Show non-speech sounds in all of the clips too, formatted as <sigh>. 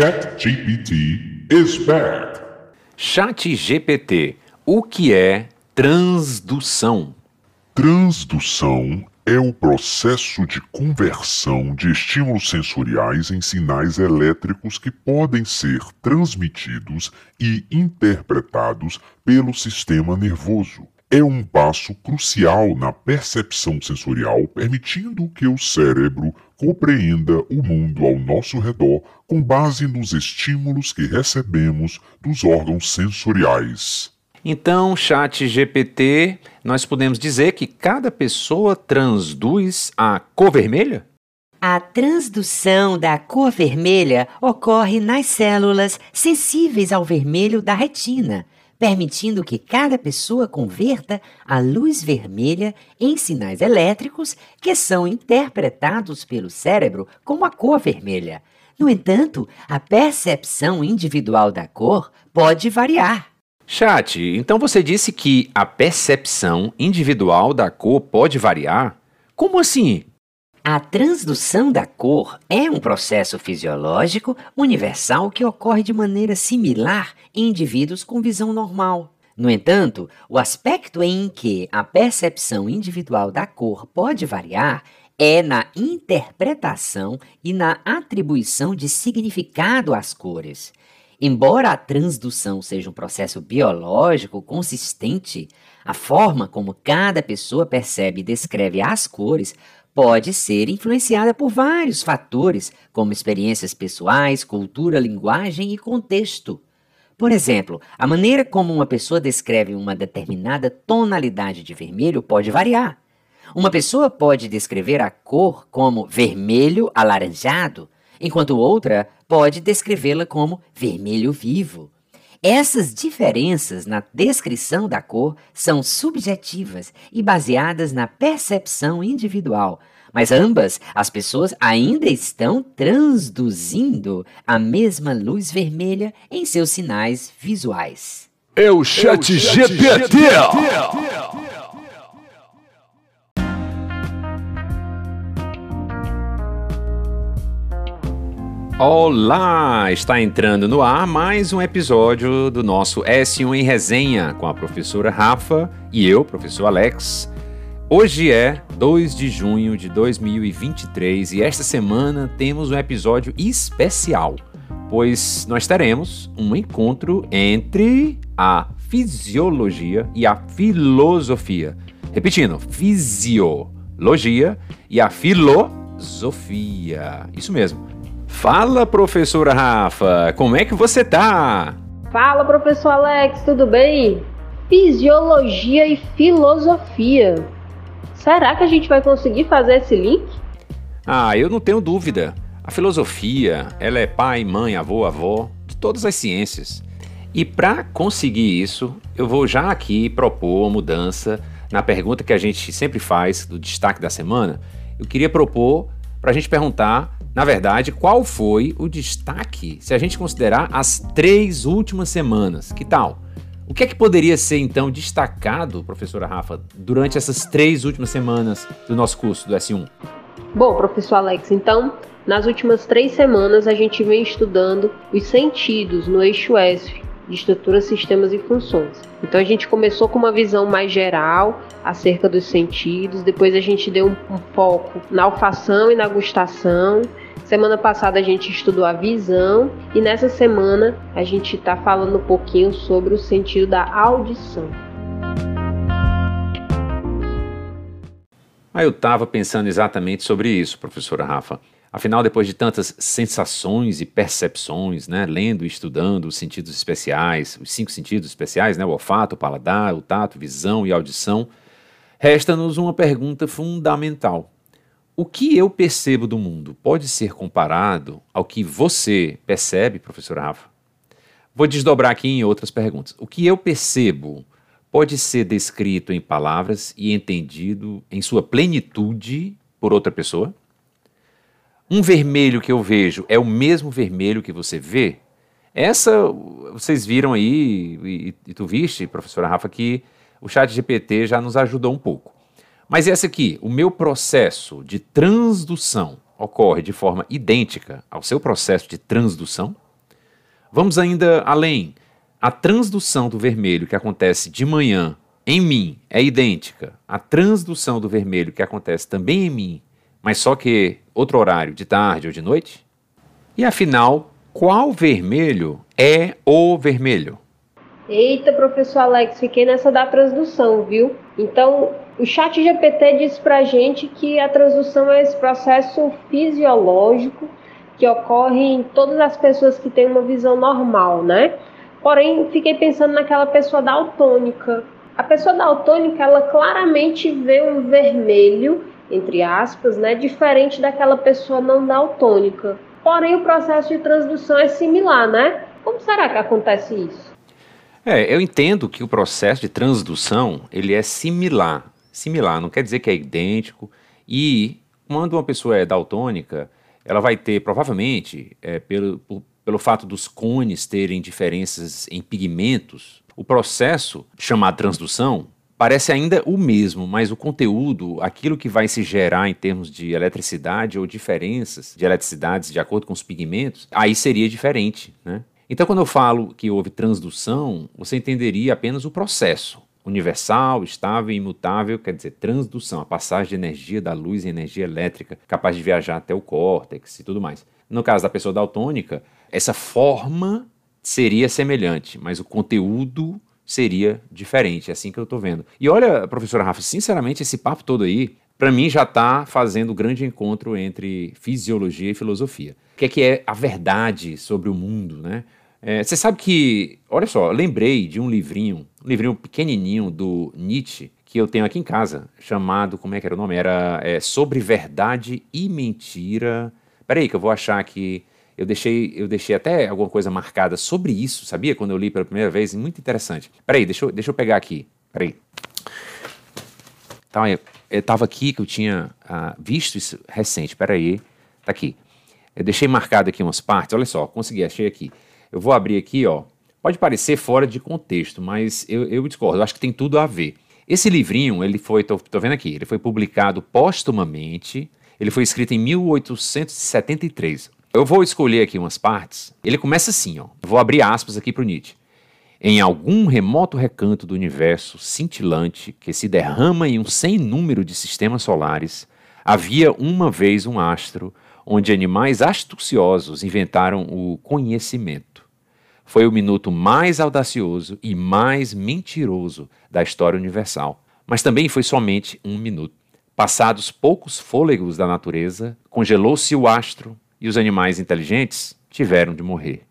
ChatGPT is back. ChatGPT, o que é transdução? Transdução é o processo de conversão de estímulos sensoriais em sinais elétricos que podem ser transmitidos e interpretados pelo sistema nervoso. É um passo crucial na percepção sensorial, permitindo que o cérebro compreenda o mundo ao nosso redor com base nos estímulos que recebemos dos órgãos sensoriais. Então, chat GPT, nós podemos dizer que cada pessoa transduz a cor vermelha? A transdução da cor vermelha ocorre nas células sensíveis ao vermelho da retina, permitindo que cada pessoa converta a luz vermelha em sinais elétricos que são interpretados pelo cérebro como a cor vermelha. No entanto, a percepção individual da cor pode variar. Chat, então você disse que a percepção individual da cor pode variar? Como assim? A transdução da cor é um processo fisiológico universal que ocorre de maneira similar em indivíduos com visão normal. No entanto, o aspecto em que a percepção individual da cor pode variar é na interpretação e na atribuição de significado às cores. Embora a transdução seja um processo biológico consistente, a forma como cada pessoa percebe e descreve as cores pode ser influenciada por vários fatores, como experiências pessoais, cultura, linguagem e contexto. Por exemplo, a maneira como uma pessoa descreve uma determinada tonalidade de vermelho pode variar. Uma pessoa pode descrever a cor como vermelho alaranjado, enquanto outra pode descrevê-la como vermelho vivo. Essas diferenças na descrição da cor são subjetivas e baseadas na percepção individual, mas ambas as pessoas ainda estão transduzindo a mesma luz vermelha em seus sinais visuais. É o Chat GPT. Olá! Está entrando no ar mais um episódio do nosso S1 em Resenha com a professora Rafa e eu, professor Alex. Hoje é 2 de junho de 2023 e esta semana temos um episódio especial, pois nós teremos um encontro entre a fisiologia e a filosofia. Repetindo, fisiologia e a filosofia. Isso mesmo. Fala, professora Rafa, como é que você tá? Fala, professor Alex, tudo bem? Fisiologia e filosofia. Será que a gente vai conseguir fazer esse link? Ah, eu não tenho dúvida. A filosofia, ela é pai, mãe, avô, avó de todas as ciências. E para conseguir isso, eu vou já aqui propor uma mudança na pergunta que a gente sempre faz do destaque da semana. Eu queria propor para a gente perguntar na verdade, qual foi o destaque se a gente considerar as três últimas semanas? Que tal? O que é que poderia ser então destacado, professora Rafa, durante essas três últimas semanas do nosso curso do S1? Bom, professor Alex, então, nas últimas três semanas a gente vem estudando os sentidos no eixo ESF, de estruturas, sistemas e funções. Então a gente começou com uma visão mais geral acerca dos sentidos, depois a gente deu um, um foco na alfação e na gustação. Semana passada a gente estudou a visão e nessa semana a gente está falando um pouquinho sobre o sentido da audição. Ah, eu estava pensando exatamente sobre isso, professora Rafa. Afinal, depois de tantas sensações e percepções, né, lendo e estudando os sentidos especiais, os cinco sentidos especiais, né, o olfato, o paladar, o tato, visão e audição, resta-nos uma pergunta fundamental. O que eu percebo do mundo pode ser comparado ao que você percebe, professora Rafa? Vou desdobrar aqui em outras perguntas. O que eu percebo pode ser descrito em palavras e entendido em sua plenitude por outra pessoa? Um vermelho que eu vejo é o mesmo vermelho que você vê? Essa, vocês viram aí, e, e tu viste, professora Rafa, que o chat GPT já nos ajudou um pouco. Mas essa aqui, o meu processo de transdução ocorre de forma idêntica ao seu processo de transdução? Vamos ainda além. A transdução do vermelho que acontece de manhã em mim é idêntica à transdução do vermelho que acontece também em mim, mas só que outro horário, de tarde ou de noite? E afinal, qual vermelho é o vermelho? Eita, professor Alex, fiquei nessa da transdução, viu? Então, o chat GPT diz pra gente que a transdução é esse processo fisiológico que ocorre em todas as pessoas que têm uma visão normal, né? Porém, fiquei pensando naquela pessoa daltônica. A pessoa daltônica, ela claramente vê um vermelho, entre aspas, né, diferente daquela pessoa não daltônica. Porém, o processo de transdução é similar, né? Como será que acontece isso? É, eu entendo que o processo de transdução ele é similar. Similar, não quer dizer que é idêntico. E quando uma pessoa é daltônica, ela vai ter, provavelmente, é, pelo, por, pelo fato dos cones terem diferenças em pigmentos, o processo chamado transdução parece ainda o mesmo, mas o conteúdo, aquilo que vai se gerar em termos de eletricidade ou diferenças de eletricidades de acordo com os pigmentos, aí seria diferente, né? Então, quando eu falo que houve transdução, você entenderia apenas o processo universal, estável e imutável, quer dizer, transdução, a passagem de energia da luz em energia elétrica, capaz de viajar até o córtex e tudo mais. No caso da pessoa daltônica, essa forma seria semelhante, mas o conteúdo seria diferente, é assim que eu estou vendo. E olha, professora Rafa, sinceramente, esse papo todo aí, para mim já está fazendo o grande encontro entre fisiologia e filosofia. O que é que é a verdade sobre o mundo, né? É, você sabe que, olha só, lembrei de um livrinho, um livrinho pequenininho do Nietzsche, que eu tenho aqui em casa, chamado, como é que era o nome? Era é, Sobre Verdade e Mentira. Peraí que eu vou achar que eu deixei, eu deixei até alguma coisa marcada sobre isso, sabia? Quando eu li pela primeira vez, muito interessante. Peraí, deixa eu, deixa eu pegar aqui. Peraí. Então, eu estava aqui que eu tinha ah, visto isso recente. Peraí, tá aqui. Eu deixei marcado aqui umas partes. Olha só, consegui, achei aqui. Eu vou abrir aqui, ó. Pode parecer fora de contexto, mas eu, eu discordo. Eu acho que tem tudo a ver. Esse livrinho, ele foi, tô, tô vendo aqui, ele foi publicado póstumamente. Ele foi escrito em 1873. Eu vou escolher aqui umas partes. Ele começa assim, ó. vou abrir aspas aqui para o Nietzsche. Em algum remoto recanto do universo cintilante que se derrama em um sem número de sistemas solares, havia uma vez um astro onde animais astuciosos inventaram o conhecimento. Foi o minuto mais audacioso e mais mentiroso da história universal. Mas também foi somente um minuto. Passados poucos fôlegos da natureza, congelou-se o astro e os animais inteligentes tiveram de morrer.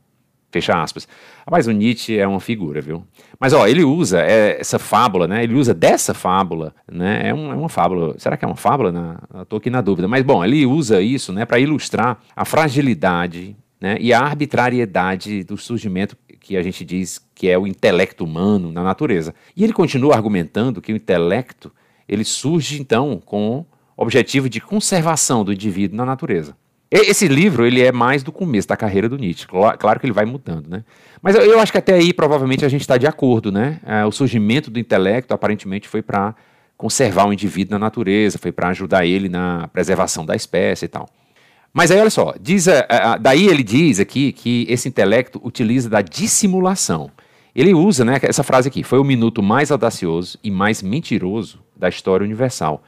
Fecha aspas. Mas o Nietzsche é uma figura, viu? Mas ó, ele usa é, essa fábula, né? Ele usa dessa fábula, né? É, um, é uma fábula. Será que é uma fábula? Na, tô aqui na dúvida. Mas bom, ele usa isso, né, para ilustrar a fragilidade, né, e a arbitrariedade do surgimento que a gente diz que é o intelecto humano na natureza. E ele continua argumentando que o intelecto ele surge então com objetivo de conservação do indivíduo na natureza. Esse livro ele é mais do começo da carreira do Nietzsche. Claro que ele vai mudando, né? Mas eu, acho que até aí provavelmente a gente está de acordo, né? É, o surgimento do intelecto aparentemente foi para conservar o indivíduo na natureza, foi para ajudar ele na preservação da espécie e tal. Mas aí olha só, diz, daí ele diz aqui que esse intelecto utiliza da dissimulação. Ele usa, né, essa frase aqui, foi o minuto mais audacioso e mais mentiroso da história universal.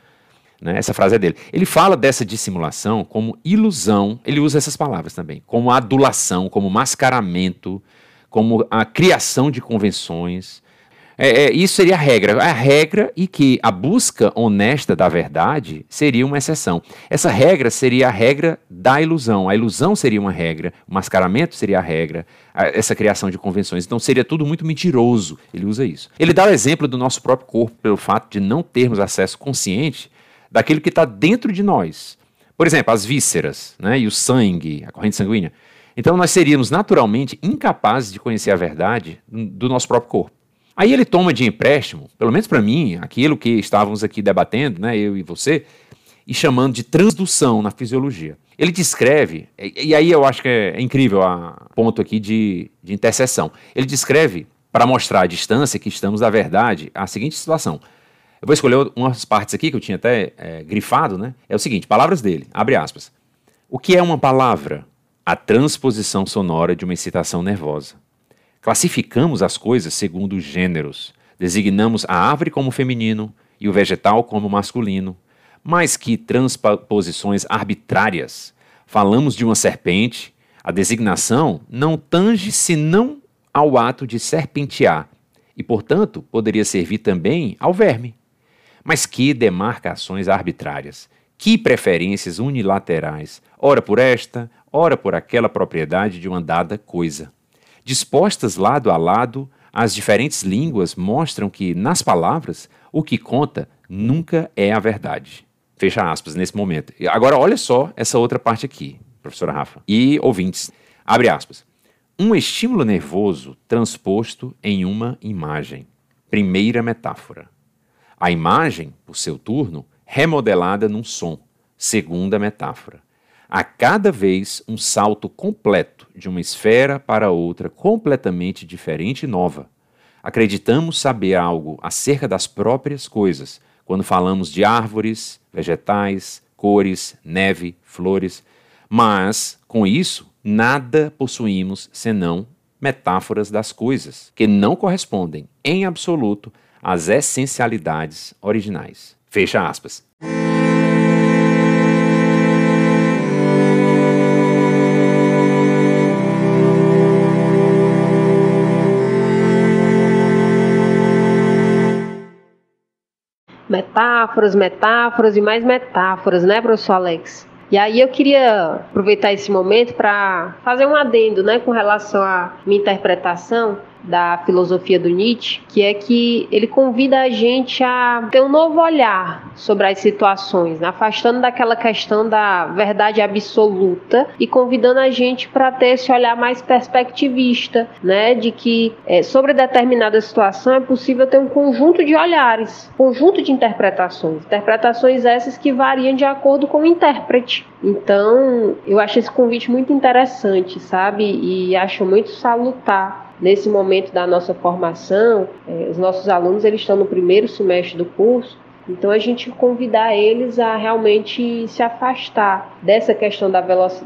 Né? Essa frase é dele. Ele fala dessa dissimulação como ilusão, ele usa essas palavras também, como adulação, como mascaramento, como a criação de convenções. É, é, isso seria a regra. A regra e que a busca honesta da verdade seria uma exceção. Essa regra seria a regra da ilusão. A ilusão seria uma regra, o mascaramento seria a regra, a, essa criação de convenções. Então seria tudo muito mentiroso. Ele usa isso. Ele dá o exemplo do nosso próprio corpo, pelo fato de não termos acesso consciente daquilo que está dentro de nós. Por exemplo, as vísceras né, e o sangue, a corrente sanguínea. Então nós seríamos naturalmente incapazes de conhecer a verdade do nosso próprio corpo. Aí ele toma de empréstimo, pelo menos para mim, aquilo que estávamos aqui debatendo, né, eu e você, e chamando de transdução na fisiologia. Ele descreve, e aí eu acho que é incrível o ponto aqui de, de interseção. Ele descreve, para mostrar a distância que estamos da verdade, a seguinte situação. Eu vou escolher umas partes aqui que eu tinha até é, grifado, né? É o seguinte, palavras dele, abre aspas. O que é uma palavra? a transposição sonora de uma excitação nervosa. Classificamos as coisas segundo os gêneros, designamos a árvore como feminino e o vegetal como masculino, mas que transposições arbitrárias. Falamos de uma serpente, a designação não tange senão ao ato de serpentear, e, portanto, poderia servir também ao verme. Mas que demarcações arbitrárias, que preferências unilaterais, ora por esta, ora por aquela propriedade de uma dada coisa. Dispostas lado a lado, as diferentes línguas mostram que, nas palavras, o que conta nunca é a verdade. Fecha aspas nesse momento. Agora, olha só essa outra parte aqui, professora Rafa. E ouvintes, abre aspas. Um estímulo nervoso transposto em uma imagem. Primeira metáfora. A imagem, por seu turno, remodelada num som. Segunda metáfora. A cada vez um salto completo de uma esfera para outra completamente diferente e nova. Acreditamos saber algo acerca das próprias coisas quando falamos de árvores, vegetais, cores, neve, flores, mas com isso nada possuímos senão metáforas das coisas, que não correspondem, em absoluto, às essencialidades originais. Fecha aspas. Metáforas, metáforas e mais metáforas, né, professor Alex? E aí eu queria aproveitar esse momento para fazer um adendo, né, com relação à minha interpretação da filosofia do Nietzsche, que é que ele convida a gente a ter um novo olhar sobre as situações, né? afastando daquela questão da verdade absoluta e convidando a gente para ter esse olhar mais perspectivista, né, de que é, sobre determinada situação é possível ter um conjunto de olhares, conjunto de interpretações, interpretações essas que variam de acordo com o intérprete. Então, eu acho esse convite muito interessante, sabe? E acho muito salutar nesse momento da nossa formação, é, os nossos alunos eles estão no primeiro semestre do curso, então a gente convidar eles a realmente se afastar dessa questão da,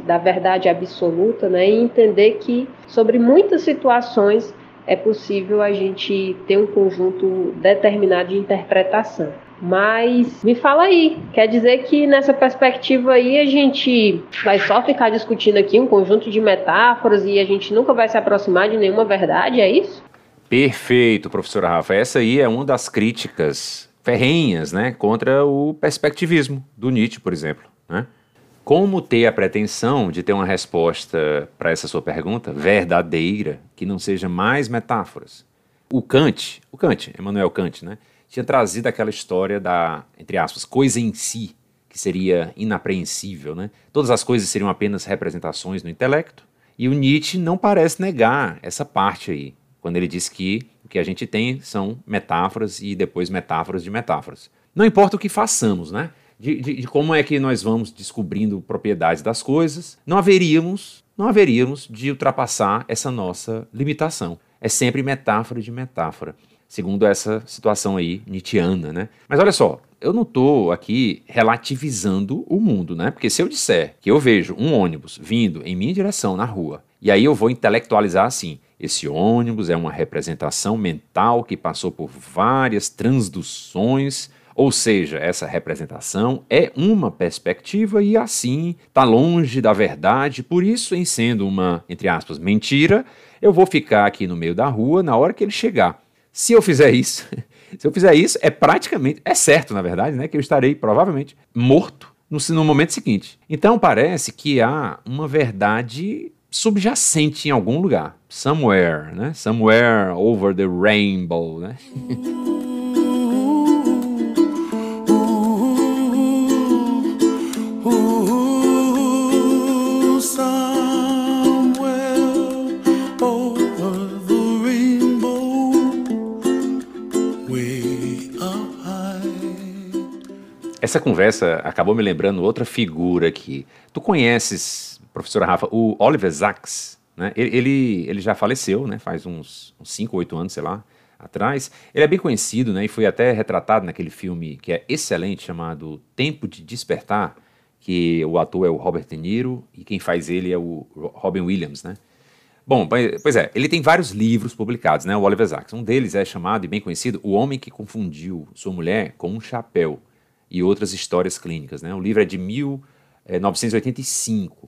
da verdade absoluta, né, e entender que sobre muitas situações é possível a gente ter um conjunto determinado de interpretação. Mas me fala aí, quer dizer que nessa perspectiva aí a gente vai só ficar discutindo aqui um conjunto de metáforas e a gente nunca vai se aproximar de nenhuma verdade, é isso? Perfeito, professora Rafa. Essa aí é uma das críticas ferrenhas, né, contra o perspectivismo do Nietzsche, por exemplo, né? Como ter a pretensão de ter uma resposta para essa sua pergunta verdadeira, que não seja mais metáforas? O Kant, o Kant, Emmanuel Kant, né? Tinha trazido aquela história da, entre aspas, coisa em si, que seria inapreensível. Né? Todas as coisas seriam apenas representações no intelecto. E o Nietzsche não parece negar essa parte aí, quando ele diz que o que a gente tem são metáforas e depois metáforas de metáforas. Não importa o que façamos, né? De, de, de, como é que nós vamos descobrindo propriedades das coisas, não haveríamos, não haveríamos de ultrapassar essa nossa limitação. É sempre metáfora de metáfora segundo essa situação aí nietzschiana, né? Mas olha só, eu não estou aqui relativizando o mundo, né? Porque se eu disser que eu vejo um ônibus vindo em minha direção na rua, e aí eu vou intelectualizar assim, esse ônibus é uma representação mental que passou por várias transduções, ou seja, essa representação é uma perspectiva e assim está longe da verdade, por isso, em sendo uma, entre aspas, mentira, eu vou ficar aqui no meio da rua na hora que ele chegar. Se eu fizer isso, <laughs> se eu fizer isso, é praticamente, é certo, na verdade, né, que eu estarei provavelmente morto no, no momento seguinte. Então parece que há uma verdade subjacente em algum lugar, somewhere, né? Somewhere over the rainbow, né? <laughs> Essa conversa acabou me lembrando outra figura aqui. Tu conheces, professora Rafa, o Oliver Sacks? Né? Ele, ele já faleceu, né? faz uns 5 ou 8 anos, sei lá, atrás. Ele é bem conhecido né? e foi até retratado naquele filme que é excelente, chamado Tempo de Despertar, que o ator é o Robert De Niro e quem faz ele é o Robin Williams, né? Bom, pois é, ele tem vários livros publicados, né? O Oliver Sacks. Um deles é chamado e bem conhecido O Homem que Confundiu Sua Mulher com um Chapéu e Outras Histórias Clínicas, né? O livro é de 1985. Eh,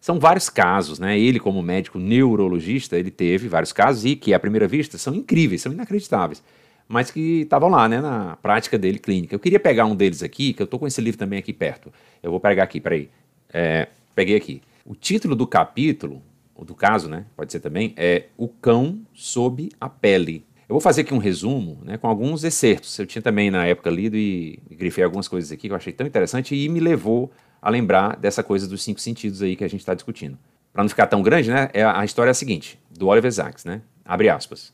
são vários casos, né? Ele, como médico neurologista, ele teve vários casos e que, à primeira vista, são incríveis, são inacreditáveis, mas que estavam lá, né, na prática dele clínica. Eu queria pegar um deles aqui, que eu estou com esse livro também aqui perto. Eu vou pegar aqui, peraí. É, peguei aqui. O título do capítulo, ou do caso, né, pode ser também, é O Cão Sob a Pele. Eu vou fazer aqui um resumo, né, com alguns excertos. Eu tinha também, na época, lido e, grifei algumas coisas aqui que eu achei tão interessante e me levou a lembrar dessa coisa dos cinco sentidos aí que a gente está discutindo. Para não ficar tão grande, né? É, a história é a seguinte, do Oliver Sacks, né? Abre aspas.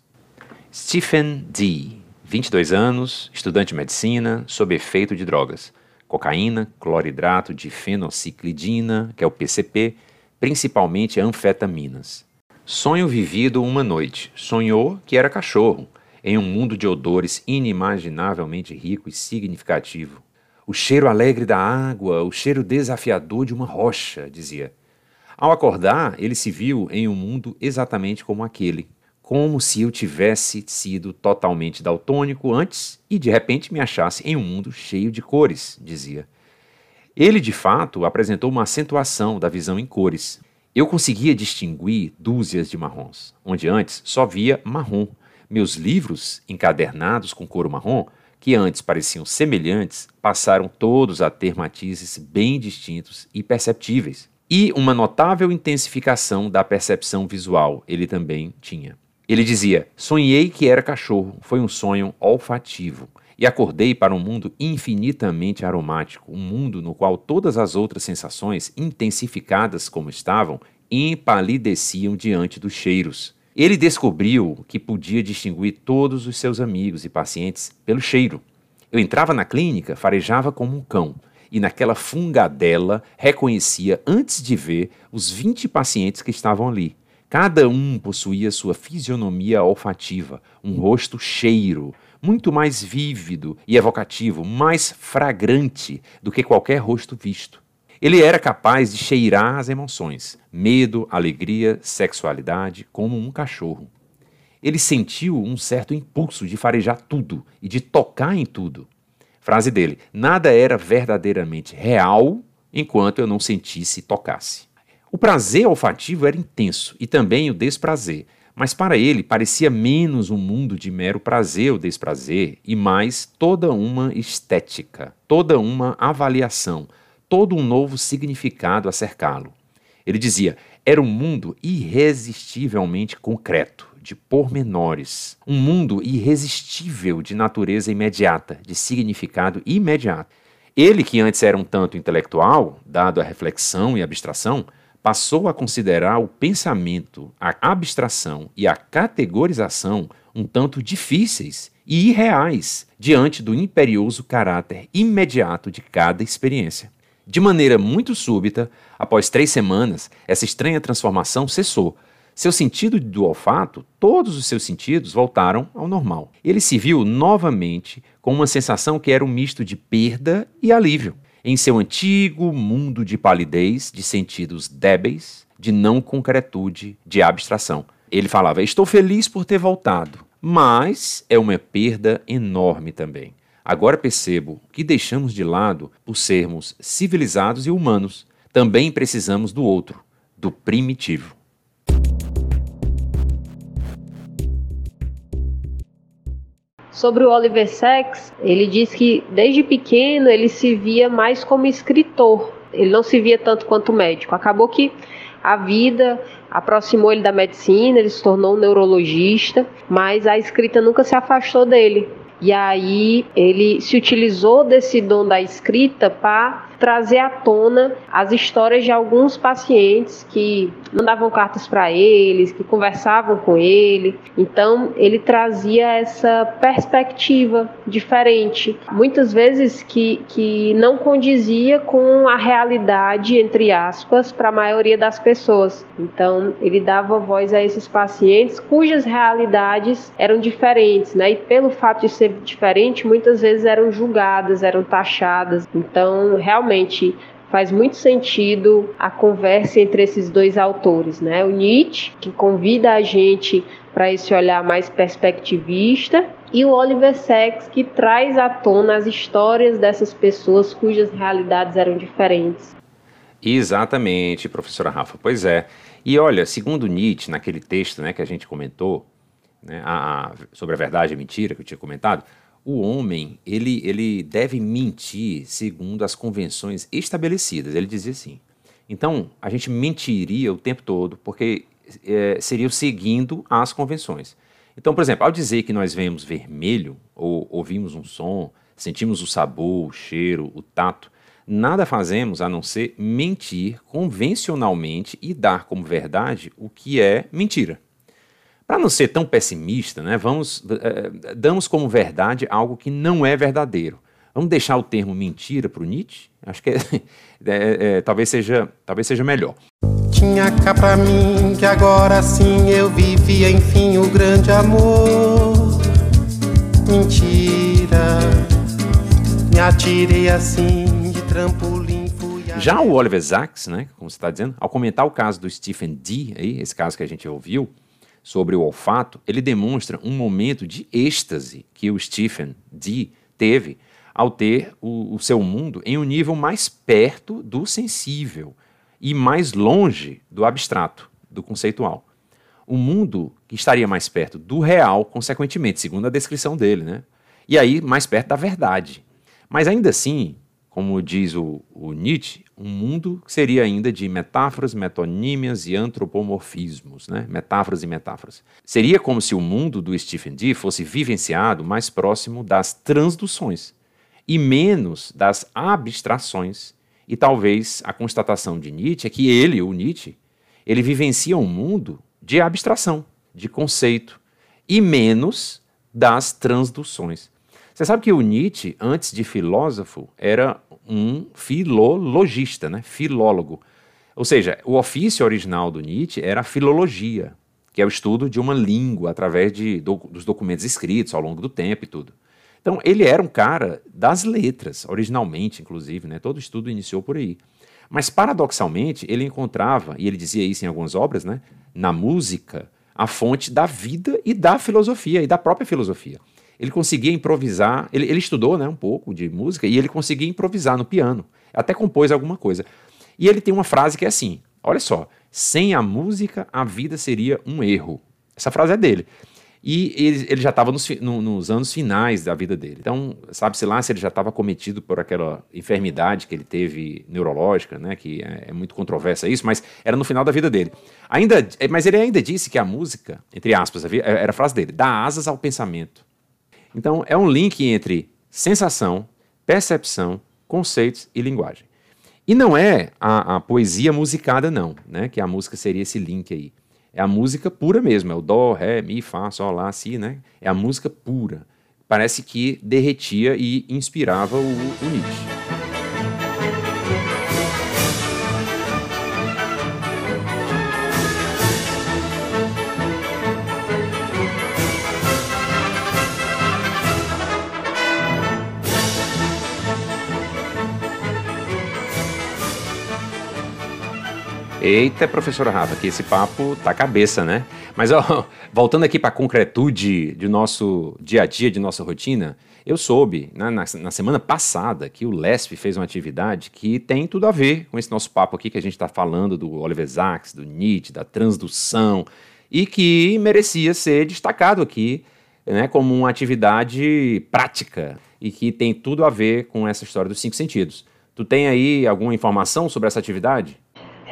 Stephen D., 22 anos, estudante de medicina, sob efeito de drogas. Cocaína, cloridrato de fenociclidina, que é o PCP, principalmente anfetaminas. Sonho vivido uma noite. Sonhou que era cachorro, em um mundo de odores inimaginavelmente rico e significativo. O cheiro alegre da água, o cheiro desafiador de uma rocha, dizia. Ao acordar, ele se viu em um mundo exatamente como aquele, como se eu tivesse sido totalmente daltônico antes e de repente me achasse em um mundo cheio de cores, dizia. Ele, de fato, apresentou uma acentuação da visão em cores. Eu conseguia distinguir dúzias de marrons, onde antes só via marrom. Meus livros, encadernados com couro marrom, que antes pareciam semelhantes, passaram todos a ter matizes bem distintos e perceptíveis. E uma notável intensificação da percepção visual ele também tinha. Ele dizia: Sonhei que era cachorro, foi um sonho olfativo. E acordei para um mundo infinitamente aromático, um mundo no qual todas as outras sensações, intensificadas como estavam, empalideciam diante dos cheiros. Ele descobriu que podia distinguir todos os seus amigos e pacientes pelo cheiro. Eu entrava na clínica, farejava como um cão, e naquela fungadela reconhecia, antes de ver, os 20 pacientes que estavam ali. Cada um possuía sua fisionomia olfativa, um rosto cheiro, muito mais vívido e evocativo, mais fragrante do que qualquer rosto visto. Ele era capaz de cheirar as emoções, medo, alegria, sexualidade, como um cachorro. Ele sentiu um certo impulso de farejar tudo e de tocar em tudo. Frase dele: Nada era verdadeiramente real enquanto eu não sentisse e tocasse. O prazer olfativo era intenso e também o desprazer, mas para ele parecia menos um mundo de mero prazer ou desprazer e mais toda uma estética, toda uma avaliação, todo um novo significado a cercá-lo. Ele dizia: era um mundo irresistivelmente concreto, de pormenores. Um mundo irresistível de natureza imediata, de significado imediato. Ele, que antes era um tanto intelectual, dado à reflexão e abstração, passou a considerar o pensamento, a abstração e a categorização um tanto difíceis e irreais diante do imperioso caráter imediato de cada experiência. De maneira muito súbita, após três semanas, essa estranha transformação cessou. Seu sentido do olfato, todos os seus sentidos voltaram ao normal. Ele se viu novamente com uma sensação que era um misto de perda e alívio. Em seu antigo mundo de palidez, de sentidos débeis, de não concretude, de abstração. Ele falava: Estou feliz por ter voltado, mas é uma perda enorme também. Agora percebo que deixamos de lado por sermos civilizados e humanos. Também precisamos do outro, do primitivo. Sobre o Oliver Sacks, ele diz que desde pequeno ele se via mais como escritor. Ele não se via tanto quanto médico. Acabou que a vida aproximou ele da medicina, ele se tornou um neurologista, mas a escrita nunca se afastou dele. E aí ele se utilizou desse dom da escrita para trazer à tona as histórias de alguns pacientes que mandavam cartas para eles, que conversavam com ele. Então, ele trazia essa perspectiva diferente, muitas vezes que, que não condizia com a realidade, entre aspas, para a maioria das pessoas. Então, ele dava voz a esses pacientes cujas realidades eram diferentes, né? E pelo fato de ser diferente, muitas vezes eram julgadas, eram taxadas. Então, realmente, faz muito sentido a conversa entre esses dois autores, né? O Nietzsche, que convida a gente para esse olhar mais perspectivista, e o Oliver Sacks, que traz à tona as histórias dessas pessoas cujas realidades eram diferentes. Exatamente, professora Rafa. Pois é. E olha, segundo Nietzsche, naquele texto né, que a gente comentou, né, a, a, sobre a verdade e a mentira que eu tinha comentado, o homem ele, ele deve mentir segundo as convenções estabelecidas. Ele dizia assim. Então, a gente mentiria o tempo todo, porque é, seria seguindo as convenções. Então, por exemplo, ao dizer que nós vemos vermelho, ou ouvimos um som, sentimos o sabor, o cheiro, o tato, nada fazemos a não ser mentir convencionalmente e dar como verdade o que é mentira. Para não ser tão pessimista, né, vamos, é, damos como verdade algo que não é verdadeiro. Vamos deixar o termo mentira para o Nietzsche? Acho que <laughs> é, é, talvez, seja, talvez seja melhor. Tinha cá pra mim que agora sim eu vivia enfim o grande amor. Mentira, me atirei assim de trampolim. Já o Oliver Sacks, né, como você está dizendo, ao comentar o caso do Stephen D, aí, esse caso que a gente ouviu, sobre o olfato, ele demonstra um momento de êxtase que o Stephen D teve ao ter o, o seu mundo em um nível mais perto do sensível e mais longe do abstrato, do conceitual. Um mundo que estaria mais perto do real, consequentemente, segundo a descrição dele, né? E aí mais perto da verdade. Mas ainda assim, como diz o, o Nietzsche, um mundo que seria ainda de metáforas, metonímias e antropomorfismos, né? metáforas e metáforas. Seria como se o mundo do Stephen D fosse vivenciado mais próximo das transduções e menos das abstrações. E talvez a constatação de Nietzsche é que ele, o Nietzsche, ele vivencia um mundo de abstração, de conceito, e menos das transduções. Você sabe que o Nietzsche, antes de filósofo, era um filologista, né? filólogo. Ou seja, o ofício original do Nietzsche era a filologia, que é o estudo de uma língua através de, do, dos documentos escritos ao longo do tempo e tudo. Então, ele era um cara das letras, originalmente, inclusive, né? todo estudo iniciou por aí. Mas, paradoxalmente, ele encontrava, e ele dizia isso em algumas obras, né? na música, a fonte da vida e da filosofia, e da própria filosofia ele conseguia improvisar, ele, ele estudou né, um pouco de música e ele conseguia improvisar no piano, até compôs alguma coisa. E ele tem uma frase que é assim: olha só, sem a música a vida seria um erro. Essa frase é dele. E ele, ele já estava nos, no, nos, anos finais da vida dele. Então, sabe-se lá se ele já estava cometido por aquela enfermidade que ele teve neurológica, né? Que é, é, muito controversa isso, mas era no final da vida dele. Ainda, mas ele ainda disse que a música, entre aspas, era a frase dele, dá asas ao pensamento. Então, é um link entre sensação, percepção, conceitos e linguagem. E não é a, a, poesia musicada, não, né? Que a música seria esse link aí. É a música pura mesmo, é o dó, ré, mi, fá, sol, lá, si, né? É a música pura. Parece que derretia e inspirava o, o Nietzsche. Eita, professora Rafa, que esse papo tá cabeça, né? Mas ó, <laughs> voltando aqui para a concretude de nosso dia a dia, de nossa rotina, eu soube né, na, na, semana passada que o LESP fez uma atividade que tem tudo a ver com esse nosso papo aqui que a gente está falando do Oliver Sacks, do Nietzsche, da transdução, e que merecia ser destacado aqui né, como uma atividade prática e que tem tudo a ver com essa história dos cinco sentidos. Tu tem aí alguma informação sobre essa atividade?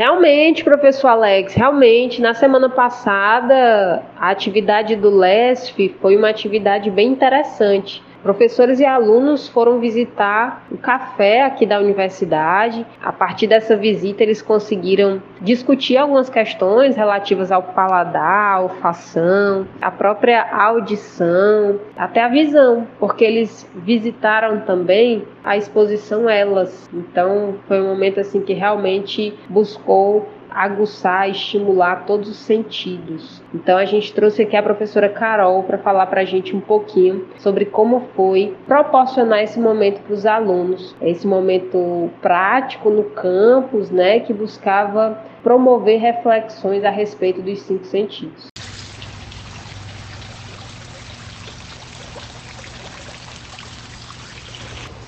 Realmente, professor Alex, realmente, na semana passada, a atividade do LESF foi uma atividade bem interessante. Professores e alunos foram visitar o café aqui da universidade. A partir dessa visita, eles conseguiram discutir algumas questões relativas ao paladar, a olfação, a própria audição, até a visão, porque eles visitaram também a exposição Elas. Então, foi um momento assim que realmente buscou aguçar, estimular todos os sentidos. Então a gente trouxe aqui a professora Carol para falar para a gente um pouquinho sobre como foi proporcionar esse momento para os alunos, esse momento prático no campus, né, que buscava promover reflexões a respeito dos cinco sentidos.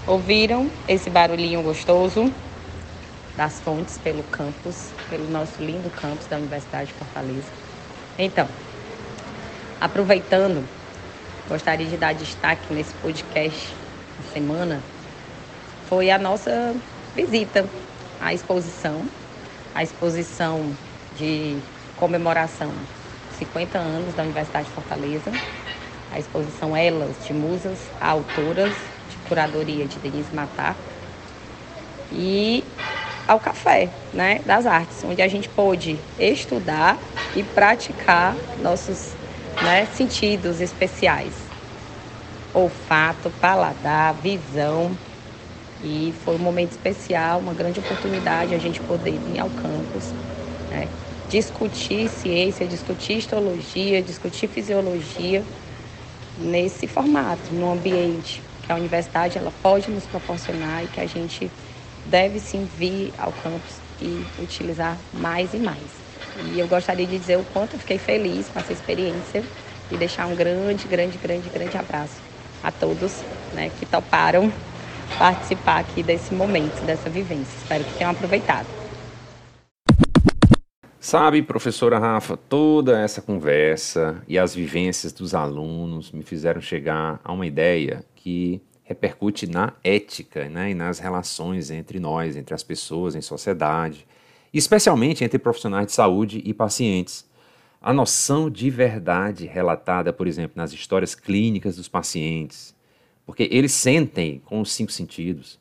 Ouviram esse barulhinho gostoso das fontes pelo campus, pelo nosso lindo campus da Universidade de Fortaleza. Então, aproveitando, gostaria de dar destaque nesse podcast da semana, foi a nossa visita à exposição, a exposição de comemoração 50 anos da Universidade de Fortaleza, a exposição Elas, de Musas Autoras curadoria de Denise Matar, e ao Café né, das Artes, onde a gente pôde estudar e praticar nossos né, sentidos especiais. Olfato, paladar, visão. E foi um momento especial, uma grande oportunidade a gente poder vir ao campus, né, discutir ciência, discutir histologia, discutir fisiologia nesse formato, num ambiente que a universidade ela pode nos proporcionar e que a gente deve sim vir ao campus e utilizar mais e mais. E eu gostaria de dizer o quanto eu fiquei feliz com essa experiência e deixar um grande, grande, grande, grande abraço a todos né, que toparam participar aqui desse momento, dessa vivência. Espero que tenham aproveitado. Sabe, professora Rafa, toda essa conversa e as vivências dos alunos me fizeram chegar a uma ideia que repercute na ética né, e nas relações entre nós, entre as pessoas, em sociedade, especialmente entre profissionais de saúde e pacientes. A noção de verdade relatada, por exemplo, nas histórias clínicas dos pacientes, porque eles sentem com os cinco sentidos,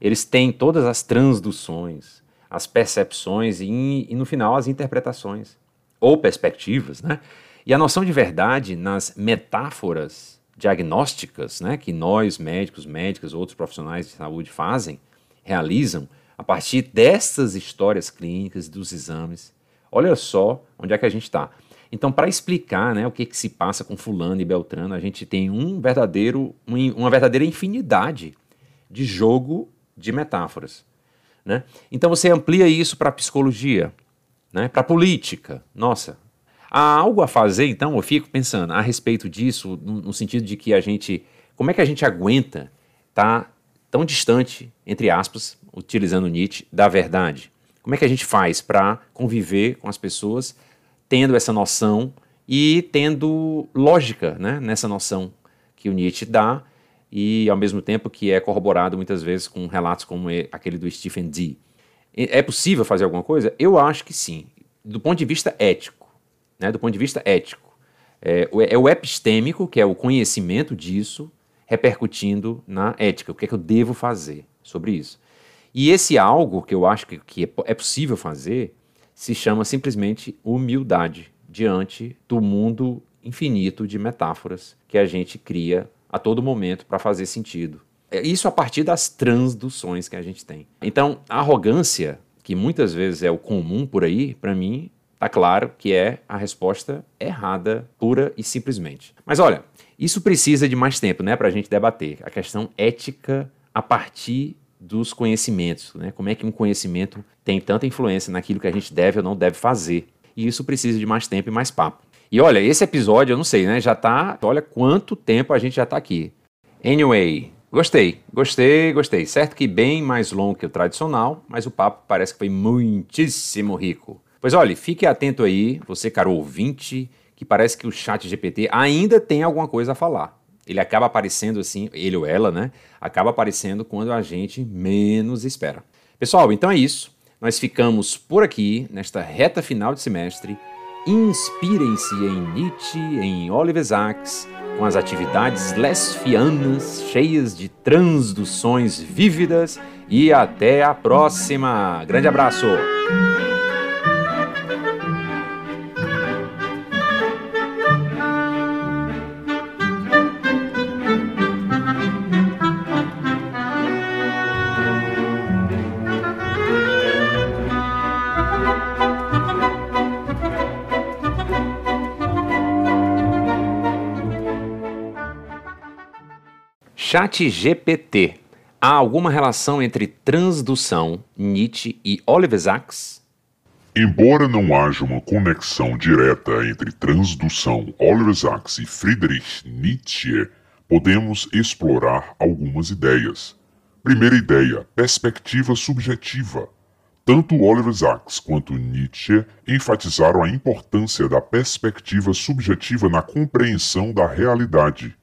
eles têm todas as transduções, as percepções e, e no final as interpretações ou perspectivas, né? E a noção de verdade nas metáforas diagnósticas, né, que nós médicos, médicas, outros profissionais de saúde fazem, realizam a partir dessas histórias clínicas dos exames. Olha só onde é que a gente está. Então, para explicar né, o que, que se passa com fulano e beltrano, a gente tem um verdadeiro, uma verdadeira infinidade de jogo de metáforas. Né? Então você amplia isso para a psicologia, né? para a política. Nossa, há algo a fazer, então, eu fico pensando a respeito disso, no, sentido de que a gente. Como é que a gente aguenta estar tá tão distante, entre aspas, utilizando Nietzsche, da verdade? Como é que a gente faz para conviver com as pessoas tendo essa noção e tendo lógica né, nessa noção que o Nietzsche dá e ao mesmo tempo que é corroborado muitas vezes com relatos como aquele do Stephen D. É possível fazer alguma coisa? Eu acho que sim, do ponto de vista ético. Né? Do ponto de vista ético. É, é o epistêmico, que é o conhecimento disso, repercutindo na ética. O que é que eu devo fazer sobre isso? E esse algo que eu acho que, que é, é possível fazer se chama simplesmente humildade diante do mundo infinito de metáforas que a gente cria a todo momento para fazer sentido. É isso a partir das transduções que a gente tem. Então, a arrogância, que muitas vezes é o comum por aí, para mim, tá claro que é a resposta errada, pura e simplesmente. Mas olha, isso precisa de mais tempo, né, para a gente debater a questão ética a partir dos conhecimentos, né? Como é que um conhecimento tem tanta influência naquilo que a gente deve ou não deve fazer? E isso precisa de mais tempo e mais papo. E olha, esse episódio, eu não sei, né? Já tá. Olha quanto tempo a gente já tá aqui. Anyway, gostei, gostei, gostei. Certo que bem mais longo que o tradicional, mas o papo parece que foi muitíssimo rico. Pois olha, fique atento aí, você, caro ouvinte, que parece que o chat GPT ainda tem alguma coisa a falar. Ele acaba aparecendo assim, ele ou ela, né? Acaba aparecendo quando a gente menos espera. Pessoal, então é isso. Nós ficamos por aqui nesta reta final de semestre. Inspirem-se em Nietzsche, em Oliver Sacks, com as atividades lesfianas cheias de transduções vívidas e até a próxima. Grande abraço! Chat GPT. Há alguma relação entre transdução, Nietzsche e Oliver Sacks? Embora não haja uma conexão direta entre transdução, Oliver Sacks e Friedrich Nietzsche, podemos explorar algumas ideias. Primeira ideia: perspectiva subjetiva. Tanto Oliver Sacks quanto Nietzsche enfatizaram a importância da perspectiva subjetiva na compreensão da realidade.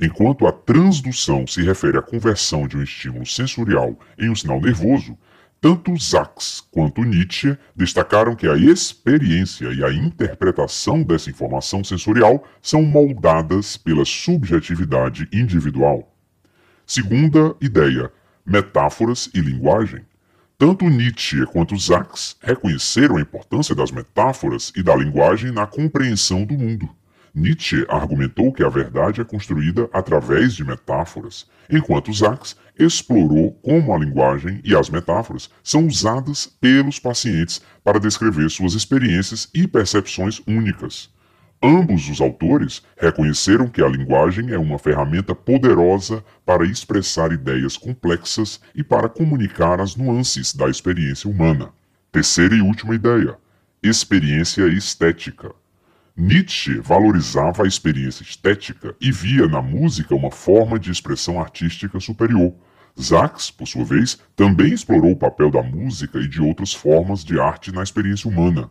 Enquanto a transdução se refere à conversão de um estímulo sensorial em um sinal nervoso, tanto Sachs quanto Nietzsche destacaram que a experiência e a interpretação dessa informação sensorial são moldadas pela subjetividade individual. Segunda ideia: metáforas e linguagem. Tanto Nietzsche quanto Sachs reconheceram a importância das metáforas e da linguagem na compreensão do mundo. Nietzsche argumentou que a verdade é construída através de metáforas, enquanto Sachs explorou como a linguagem e as metáforas são usadas pelos pacientes para descrever suas experiências e percepções únicas. Ambos os autores reconheceram que a linguagem é uma ferramenta poderosa para expressar ideias complexas e para comunicar as nuances da experiência humana. Terceira e última ideia: experiência estética. Nietzsche valorizava a experiência estética e via na música uma forma de expressão artística superior. Sachs, por sua vez, também explorou o papel da música e de outras formas de arte na experiência humana.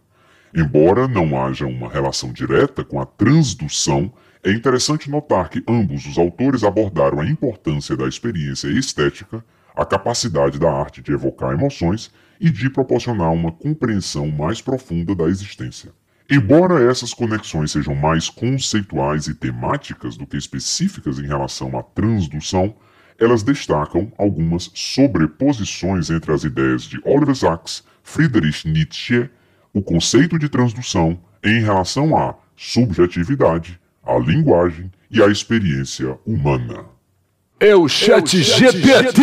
Embora não haja uma relação direta com a transdução, é interessante notar que ambos os autores abordaram a importância da experiência estética, a capacidade da arte de evocar emoções e de proporcionar uma compreensão mais profunda da existência. Embora essas conexões sejam mais conceituais e temáticas do que específicas em relação à transdução, elas destacam algumas sobreposições entre as ideias de Oliver Sacks, Friedrich Nietzsche, o conceito de transdução em relação à subjetividade, à linguagem e à experiência humana. É o Chat GPT.